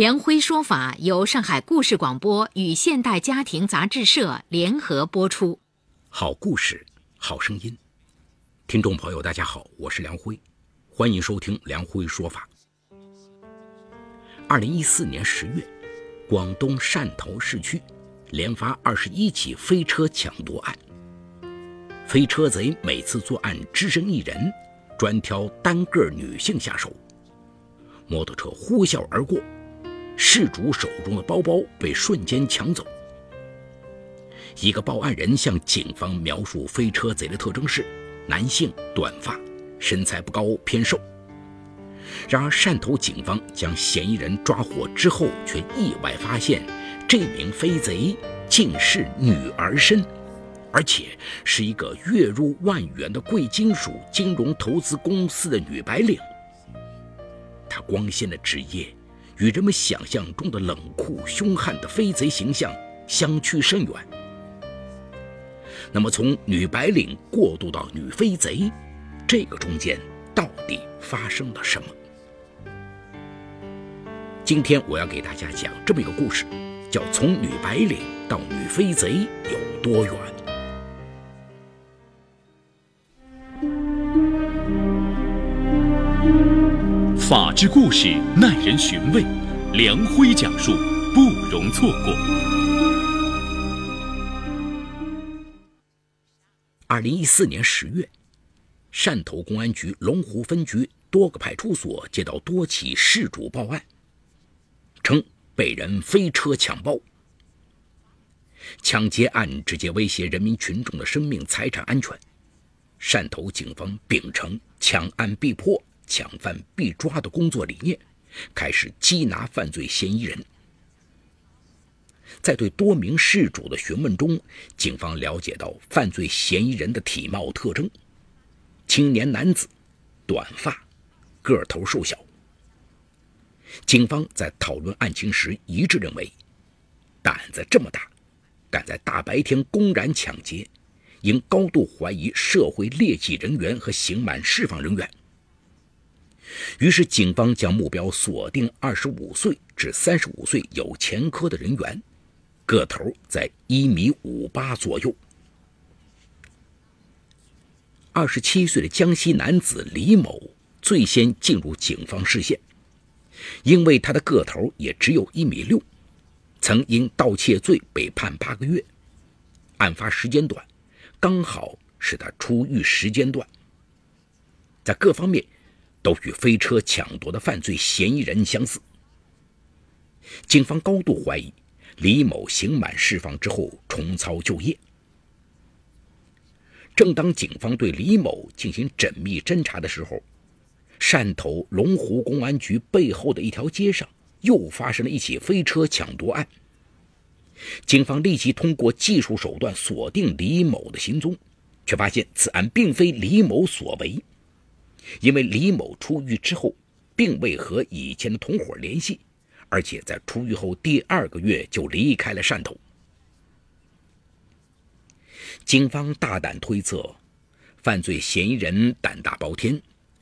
梁辉说法由上海故事广播与现代家庭杂志社联合播出。好故事，好声音。听众朋友，大家好，我是梁辉，欢迎收听梁辉说法。二零一四年十月，广东汕头市区连发二十一起飞车抢夺案。飞车贼每次作案只身一人，专挑单个女性下手。摩托车呼啸而过。事主手中的包包被瞬间抢走。一个报案人向警方描述飞车贼的特征是：男性，短发，身材不高，偏瘦。然而，汕头警方将嫌疑人抓获之后，却意外发现，这名飞贼竟是女儿身，而且是一个月入万元的贵金属金融投资公司的女白领。她光鲜的职业。与人们想象中的冷酷凶悍的飞贼形象相去甚远。那么，从女白领过渡到女飞贼，这个中间到底发生了什么？今天我要给大家讲这么一个故事，叫“从女白领到女飞贼有多远”。法治故事耐人寻味，梁辉讲述不容错过。二零一四年十月，汕头公安局龙湖分局多个派出所接到多起事主报案，称被人飞车抢包。抢劫案直接威胁人民群众的生命财产安全，汕头警方秉承抢案必破。抢犯必抓的工作理念，开始缉拿犯罪嫌疑人。在对多名事主的询问中，警方了解到犯罪嫌疑人的体貌特征：青年男子，短发，个头瘦小。警方在讨论案情时一致认为，胆子这么大，敢在大白天公然抢劫，应高度怀疑社会劣迹人员和刑满释放人员。于是，警方将目标锁定二十五岁至三十五岁有前科的人员，个头在一米五八左右。二十七岁的江西男子李某最先进入警方视线，因为他的个头也只有一米六，曾因盗窃罪被判八个月，案发时间短，刚好是他出狱时间段，在各方面。都与飞车抢夺的犯罪嫌疑人相似。警方高度怀疑李某刑满释放之后重操旧业。正当警方对李某进行缜密侦查的时候，汕头龙湖公安局背后的一条街上又发生了一起飞车抢夺案。警方立即通过技术手段锁定李某的行踪，却发现此案并非李某所为。因为李某出狱之后，并未和以前的同伙联系，而且在出狱后第二个月就离开了汕头。警方大胆推测，犯罪嫌疑人胆大包天，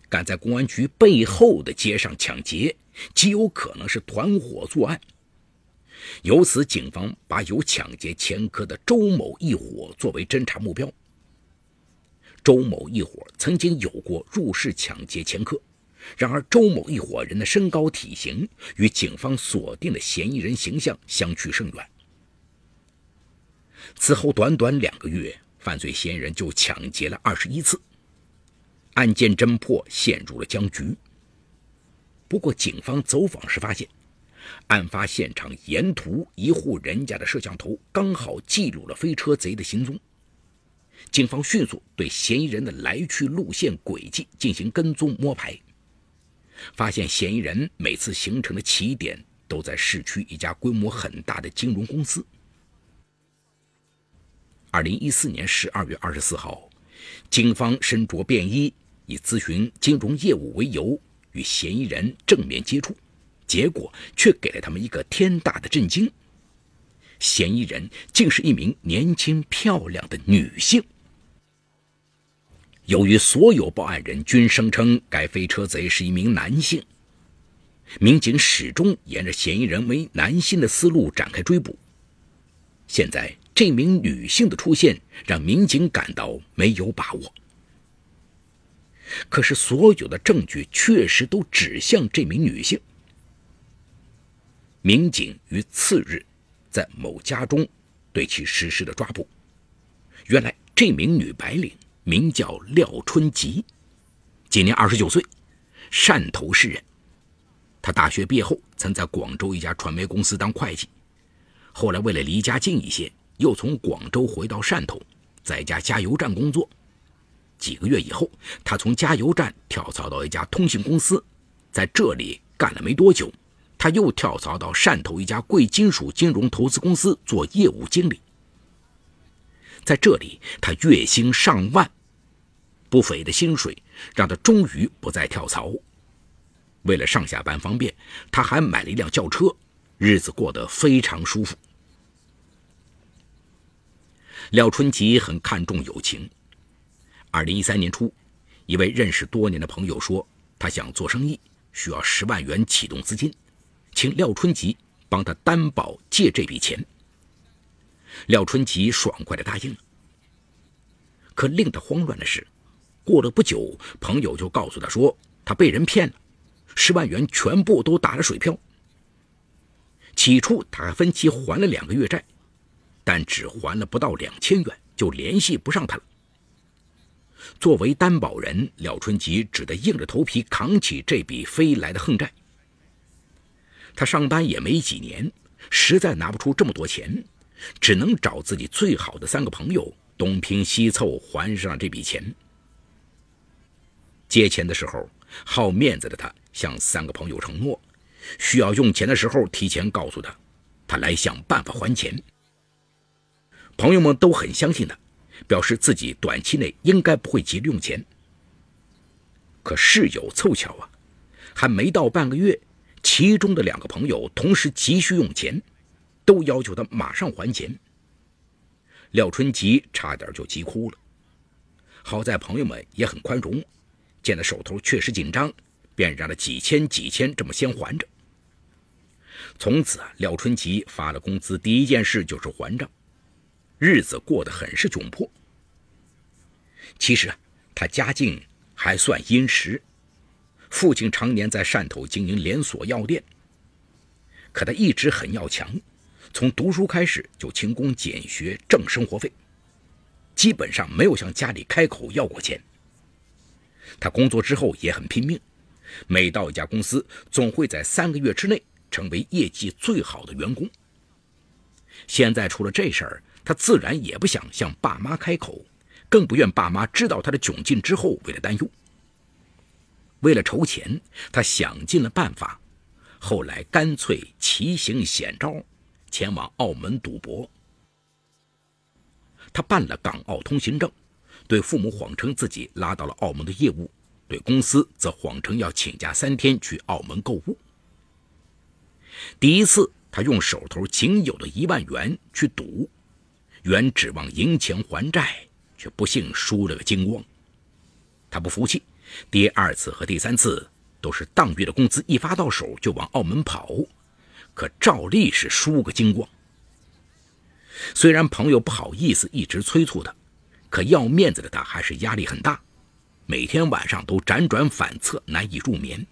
敢在公安局背后的街上抢劫，极有可能是团伙作案。由此，警方把有抢劫前科的周某一伙作为侦查目标。周某一伙曾经有过入室抢劫前科，然而周某一伙人的身高体型与警方锁定的嫌疑人形象相去甚远。此后短短两个月，犯罪嫌疑人就抢劫了二十一次，案件侦破陷入了僵局。不过，警方走访时发现，案发现场沿途一户人家的摄像头刚好记录了飞车贼的行踪。警方迅速对嫌疑人的来去路线轨迹进行跟踪摸排，发现嫌疑人每次行程的起点都在市区一家规模很大的金融公司。二零一四年十二月二十四号，警方身着便衣，以咨询金融业务为由，与嫌疑人正面接触，结果却给了他们一个天大的震惊：嫌疑人竟是一名年轻漂亮的女性。由于所有报案人均声称该飞车贼是一名男性，民警始终沿着嫌疑人为男性的思路展开追捕。现在，这名女性的出现让民警感到没有把握。可是，所有的证据确实都指向这名女性。民警于次日在某家中对其实施了抓捕。原来，这名女白领。名叫廖春吉，今年二十九岁，汕头市人。他大学毕业后曾在广州一家传媒公司当会计，后来为了离家近一些，又从广州回到汕头，在一家加油站工作。几个月以后，他从加油站跳槽到一家通信公司，在这里干了没多久，他又跳槽到汕头一家贵金属金融投资公司做业务经理。在这里，他月薪上万。不菲的薪水让他终于不再跳槽。为了上下班方便，他还买了一辆轿车，日子过得非常舒服。廖春吉很看重友情。二零一三年初，一位认识多年的朋友说，他想做生意，需要十万元启动资金，请廖春吉帮他担保借这笔钱。廖春吉爽快地答应了。可令他慌乱的是。过了不久，朋友就告诉他说，他被人骗了，十万元全部都打了水漂。起初他还分期还了两个月债，但只还了不到两千元，就联系不上他了。作为担保人，廖春吉只得硬着头皮扛起这笔飞来的横债。他上班也没几年，实在拿不出这么多钱，只能找自己最好的三个朋友东拼西凑还上这笔钱。借钱的时候，好面子的他向三个朋友承诺，需要用钱的时候提前告诉他，他来想办法还钱。朋友们都很相信他，表示自己短期内应该不会急着用钱。可事有凑巧啊，还没到半个月，其中的两个朋友同时急需用钱，都要求他马上还钱。廖春吉差点就急哭了，好在朋友们也很宽容。见他手头确实紧张，便让他几千几千这么先还着。从此啊，廖春吉发了工资，第一件事就是还账，日子过得很是窘迫。其实啊，他家境还算殷实，父亲常年在汕头经营连锁药店。可他一直很要强，从读书开始就勤工俭学挣生活费，基本上没有向家里开口要过钱。他工作之后也很拼命，每到一家公司，总会在三个月之内成为业绩最好的员工。现在出了这事儿，他自然也不想向爸妈开口，更不愿爸妈知道他的窘境之后为了担忧。为了筹钱，他想尽了办法，后来干脆奇行险招，前往澳门赌博。他办了港澳通行证。对父母谎称自己拉到了澳门的业务，对公司则谎称要请假三天去澳门购物。第一次，他用手头仅有的一万元去赌，原指望赢钱还债，却不幸输了个精光。他不服气，第二次和第三次都是当月的工资一发到手就往澳门跑，可照例是输个精光。虽然朋友不好意思一直催促他。可要面子的他还是压力很大，每天晚上都辗转反侧，难以入眠。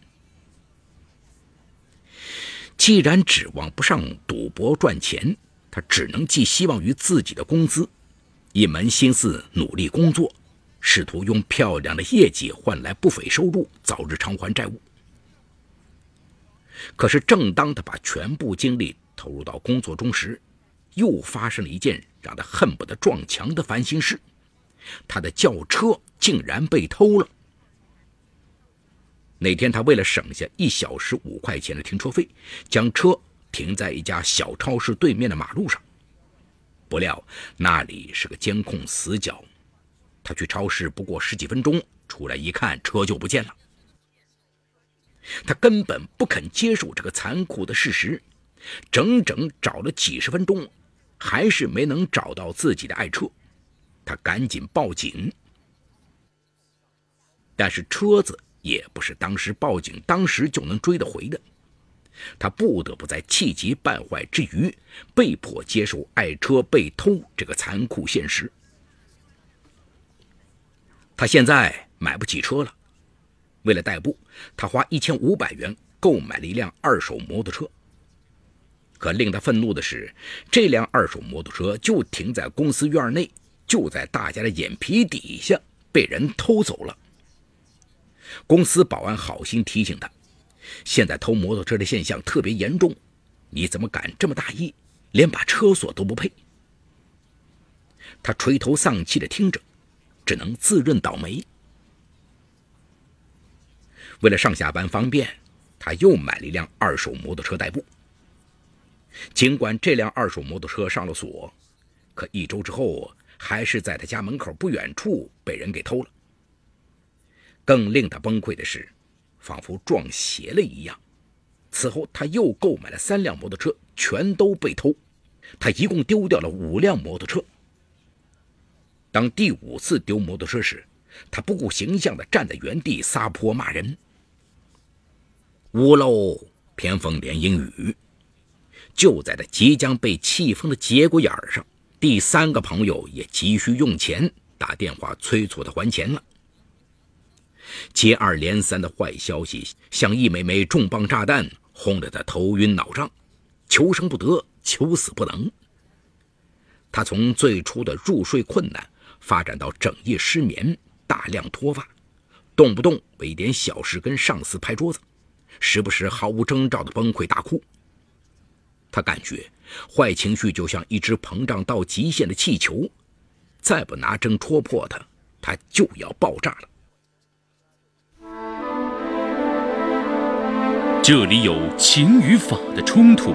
既然指望不上赌博赚钱，他只能寄希望于自己的工资，一门心思努力工作，试图用漂亮的业绩换来不菲收入，早日偿还债务。可是，正当他把全部精力投入到工作中时，又发生了一件让他恨不得撞墙的烦心事。他的轿车竟然被偷了。那天，他为了省下一小时五块钱的停车费，将车停在一家小超市对面的马路上。不料那里是个监控死角，他去超市不过十几分钟，出来一看，车就不见了。他根本不肯接受这个残酷的事实，整整找了几十分钟，还是没能找到自己的爱车。他赶紧报警，但是车子也不是当时报警当时就能追得回的。他不得不在气急败坏之余，被迫接受爱车被偷这个残酷现实。他现在买不起车了，为了代步，他花一千五百元购买了一辆二手摩托车。可令他愤怒的是，这辆二手摩托车就停在公司院内，就在大家的眼皮底下被人偷走了。公司保安好心提醒他。现在偷摩托车的现象特别严重，你怎么敢这么大意，连把车锁都不配？他垂头丧气的听着，只能自认倒霉。为了上下班方便，他又买了一辆二手摩托车代步。尽管这辆二手摩托车上了锁，可一周之后，还是在他家门口不远处被人给偷了。更令他崩溃的是。仿佛撞邪了一样，此后他又购买了三辆摩托车，全都被偷。他一共丢掉了五辆摩托车。当第五次丢摩托车时，他不顾形象地站在原地撒泼骂人。屋漏偏逢连阴雨，就在他即将被气疯的节骨眼上，第三个朋友也急需用钱，打电话催促他还钱了。接二连三的坏消息像一枚枚重磅炸弹，轰得他头晕脑胀，求生不得，求死不能。他从最初的入睡困难，发展到整夜失眠、大量脱发，动不动为一点小事跟上司拍桌子，时不时毫无征兆的崩溃大哭。他感觉坏情绪就像一只膨胀到极限的气球，再不拿针戳破它，它就要爆炸了。这里有情与法的冲突，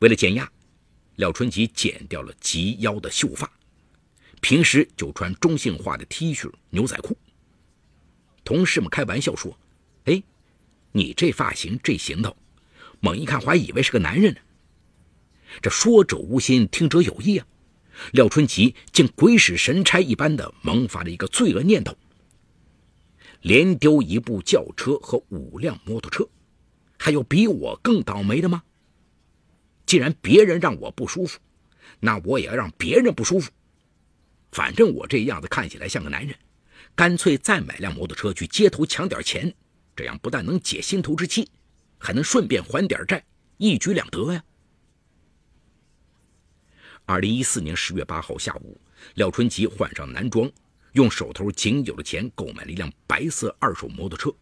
为了减压，廖春吉剪掉了及腰的秀发，平时就穿中性化的 T 恤、牛仔裤。同事们开玩笑说：“哎，你这发型、这行头，猛一看还以为是个男人呢。”这说者无心，听者有意啊。廖春吉竟鬼使神差一般的萌发了一个罪恶念头：连丢一部轿车和五辆摩托车，还有比我更倒霉的吗？既然别人让我不舒服，那我也要让别人不舒服。反正我这样子看起来像个男人，干脆再买辆摩托车去街头抢点钱，这样不但能解心头之气，还能顺便还点债，一举两得呀。二零一四年十月八号下午，廖春吉换上男装，用手头仅有的钱购买了一辆白色二手摩托车，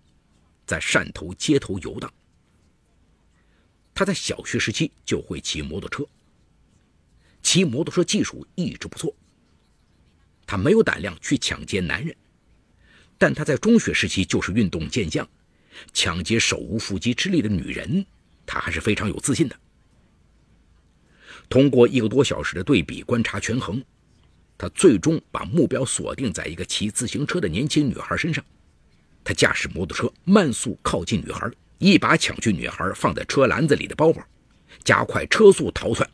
在汕头街头游荡。他在小学时期就会骑摩托车，骑摩托车技术一直不错。他没有胆量去抢劫男人，但他在中学时期就是运动健将，抢劫手无缚鸡之力的女人，他还是非常有自信的。通过一个多小时的对比观察权衡，他最终把目标锁定在一个骑自行车的年轻女孩身上。他驾驶摩托车慢速靠近女孩，一把抢去女孩放在车篮子里的包包，加快车速逃窜。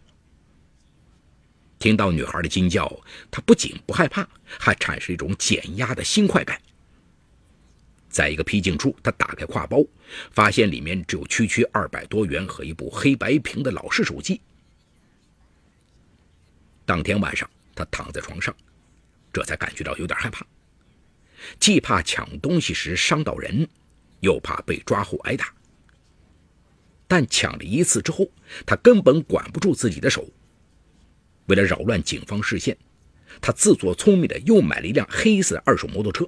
听到女孩的惊叫，他不仅不害怕，还产生一种减压的新快感。在一个僻静处，他打开挎包，发现里面只有区区二百多元和一部黑白屏的老式手机。当天晚上，他躺在床上，这才感觉到有点害怕，既怕抢东西时伤到人，又怕被抓后挨打。但抢了一次之后，他根本管不住自己的手。为了扰乱警方视线，他自作聪明的又买了一辆黑色二手摩托车，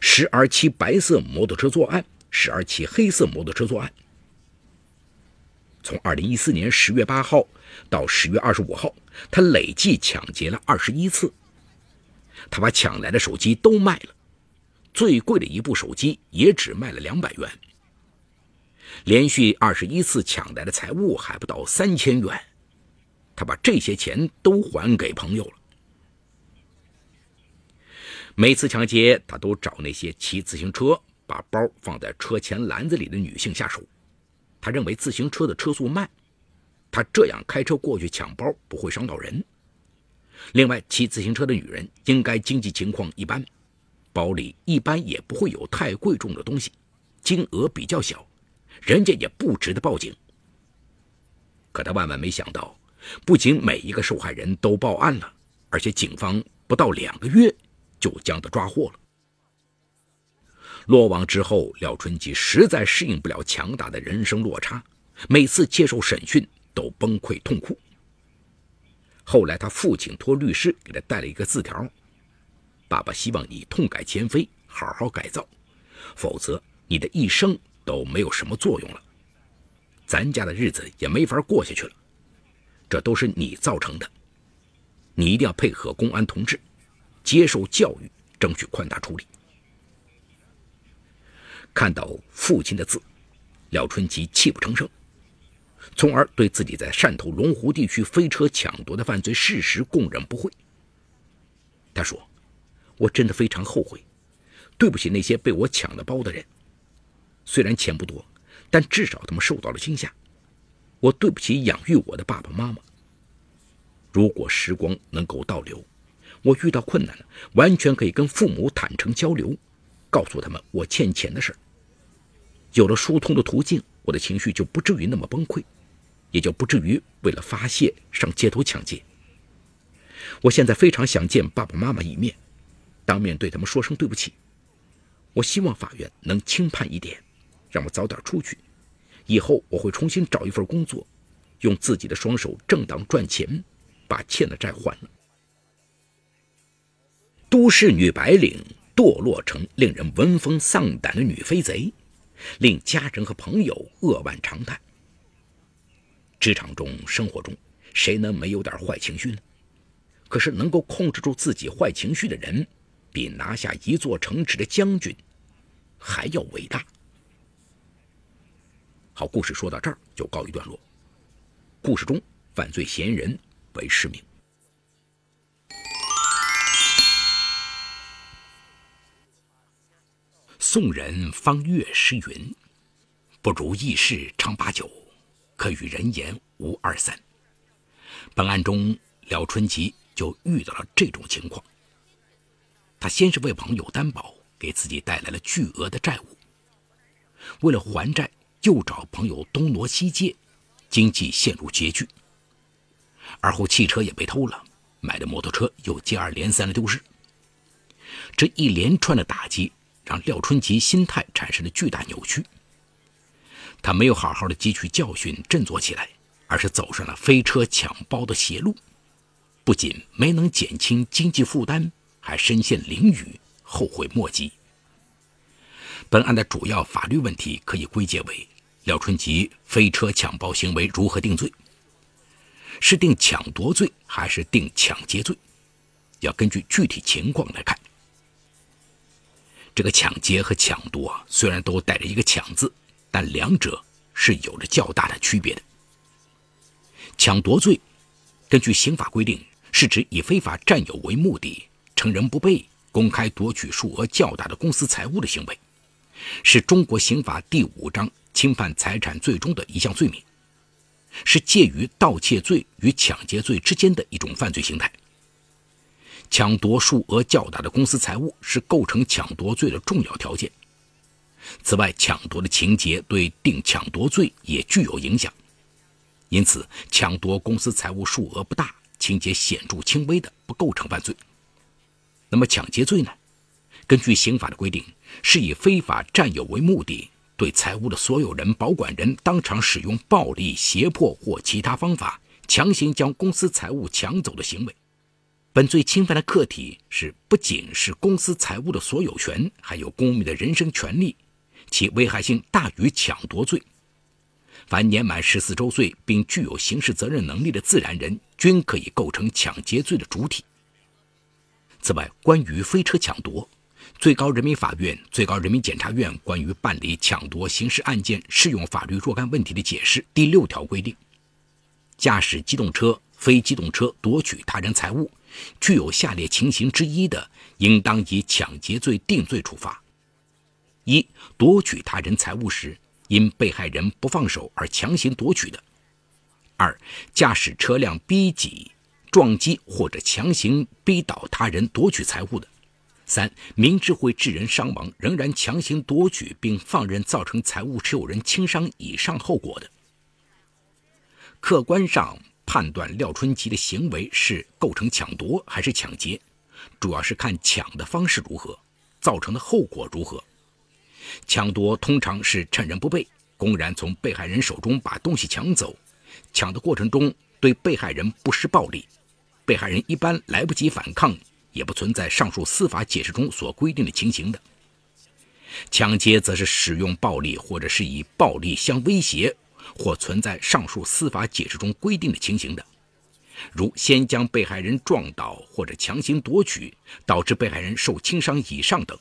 时而骑白色摩托车作案，时而骑黑色摩托车作案。从二零一四年十月八号到十月二十五号，他累计抢劫了二十一次。他把抢来的手机都卖了，最贵的一部手机也只卖了两百元。连续二十一次抢来的财物还不到三千元，他把这些钱都还给朋友了。每次抢劫，他都找那些骑自行车把包放在车前篮子里的女性下手。他认为自行车的车速慢，他这样开车过去抢包不会伤到人。另外，骑自行车的女人应该经济情况一般，包里一般也不会有太贵重的东西，金额比较小。人家也不值得报警。可他万万没想到，不仅每一个受害人都报案了，而且警方不到两个月就将他抓获了。落网之后，廖春吉实在适应不了强大的人生落差，每次接受审讯都崩溃痛哭。后来，他父亲托律师给他带了一个字条：“爸爸希望你痛改前非，好好改造，否则你的一生……”都没有什么作用了，咱家的日子也没法过下去了，这都是你造成的，你一定要配合公安同志，接受教育，争取宽大处理。看到父亲的字，廖春吉泣不成声，从而对自己在汕头龙湖地区飞车抢夺的犯罪事实供认不讳。他说：“我真的非常后悔，对不起那些被我抢了包的人。”虽然钱不多，但至少他们受到了惊吓。我对不起养育我的爸爸妈妈。如果时光能够倒流，我遇到困难了，完全可以跟父母坦诚交流，告诉他们我欠钱的事儿。有了疏通的途径，我的情绪就不至于那么崩溃，也就不至于为了发泄上街头抢劫。我现在非常想见爸爸妈妈一面，当面对他们说声对不起。我希望法院能轻判一点。让我早点出去，以后我会重新找一份工作，用自己的双手正当赚钱，把欠的债还了。都市女白领堕落成令人闻风丧胆的女飞贼，令家人和朋友扼腕长叹。职场中、生活中，谁能没有点坏情绪呢？可是能够控制住自己坏情绪的人，比拿下一座城池的将军还要伟大。好，故事说到这儿就告一段落。故事中犯罪嫌疑人为市民。宋人方岳诗云：“不如意事常八九，可与人言无二三。”本案中，廖春吉就遇到了这种情况。他先是为朋友担保，给自己带来了巨额的债务，为了还债。又找朋友东挪西借，经济陷入拮据。而后汽车也被偷了，买的摩托车又接二连三的丢失。这一连串的打击让廖春吉心态产生了巨大扭曲。他没有好好的汲取教训，振作起来，而是走上了飞车抢包的邪路，不仅没能减轻经济负担，还身陷囹圄，后悔莫及。本案的主要法律问题可以归结为。廖春吉飞车抢包行为如何定罪？是定抢夺罪还是定抢劫罪？要根据具体情况来看。这个抢劫和抢夺啊虽然都带着一个“抢”字，但两者是有着较大的区别的。抢夺罪，根据刑法规定，是指以非法占有为目的，趁人不备，公开夺取数额较大的公私财物的行为，是中国刑法第五章。侵犯财产罪中的一项罪名，是介于盗窃罪与抢劫罪之间的一种犯罪形态。抢夺数额较大的公私财物是构成抢夺罪的重要条件。此外，抢夺的情节对定抢夺罪也具有影响。因此，抢夺公私财物数额不大、情节显著轻微的不构成犯罪。那么，抢劫罪呢？根据刑法的规定，是以非法占有为目的。对财物的所有人、保管人当场使用暴力、胁迫或其他方法强行将公司财物抢走的行为。本罪侵犯的客体是不仅是公司财物的所有权，还有公民的人身权利，其危害性大于抢夺罪。凡年满十四周岁并具有刑事责任能力的自然人，均可以构成抢劫罪的主体。此外，关于飞车抢夺，最高人民法院、最高人民检察院关于办理抢夺刑事案件适用法律若干问题的解释第六条规定：驾驶机动车、非机动车夺取他人财物。具有下列情形之一的，应当以抢劫罪定罪处罚：一、夺取他人财物时，因被害人不放手而强行夺取的；二、驾驶车辆逼挤、撞击或者强行逼倒他人夺取财物的；三、明知会致人伤亡，仍然强行夺取并放任造成财物持有人轻伤以上后果的。客观上。判断廖春吉的行为是构成抢夺还是抢劫，主要是看抢的方式如何，造成的后果如何。抢夺通常是趁人不备，公然从被害人手中把东西抢走，抢的过程中对被害人不施暴力，被害人一般来不及反抗，也不存在上述司法解释中所规定的情形的。抢劫则是使用暴力，或者是以暴力相威胁。或存在上述司法解释中规定的情形的，如先将被害人撞倒或者强行夺取，导致被害人受轻伤以上等。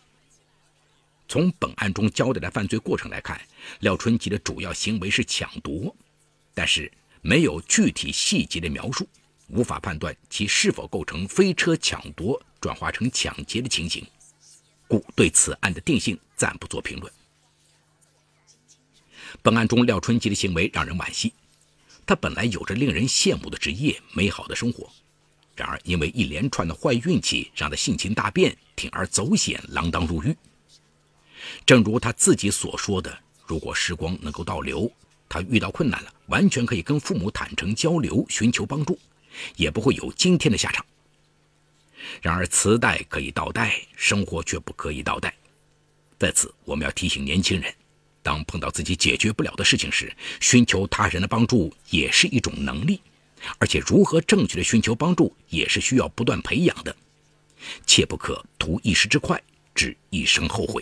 从本案中交代的犯罪过程来看，廖春吉的主要行为是抢夺，但是没有具体细节的描述，无法判断其是否构成飞车抢夺转化成抢劫的情形，故对此案的定性暂不做评论。本案中，廖春吉的行为让人惋惜。他本来有着令人羡慕的职业、美好的生活，然而因为一连串的坏运气，让他性情大变，铤而走险，锒铛入狱。正如他自己所说的：“如果时光能够倒流，他遇到困难了，完全可以跟父母坦诚交流，寻求帮助，也不会有今天的下场。”然而，磁带可以倒带，生活却不可以倒带。在此，我们要提醒年轻人。当碰到自己解决不了的事情时，寻求他人的帮助也是一种能力，而且如何正确的寻求帮助也是需要不断培养的，切不可图一时之快，致一生后悔。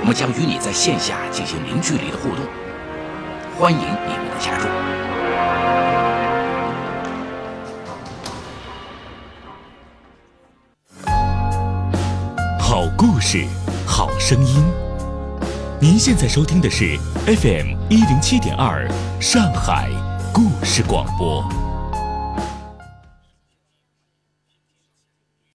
我们将与你在线下进行零距离的互动，欢迎你们的加入。好故事，好声音。您现在收听的是 FM 一零七点二上海故事广播。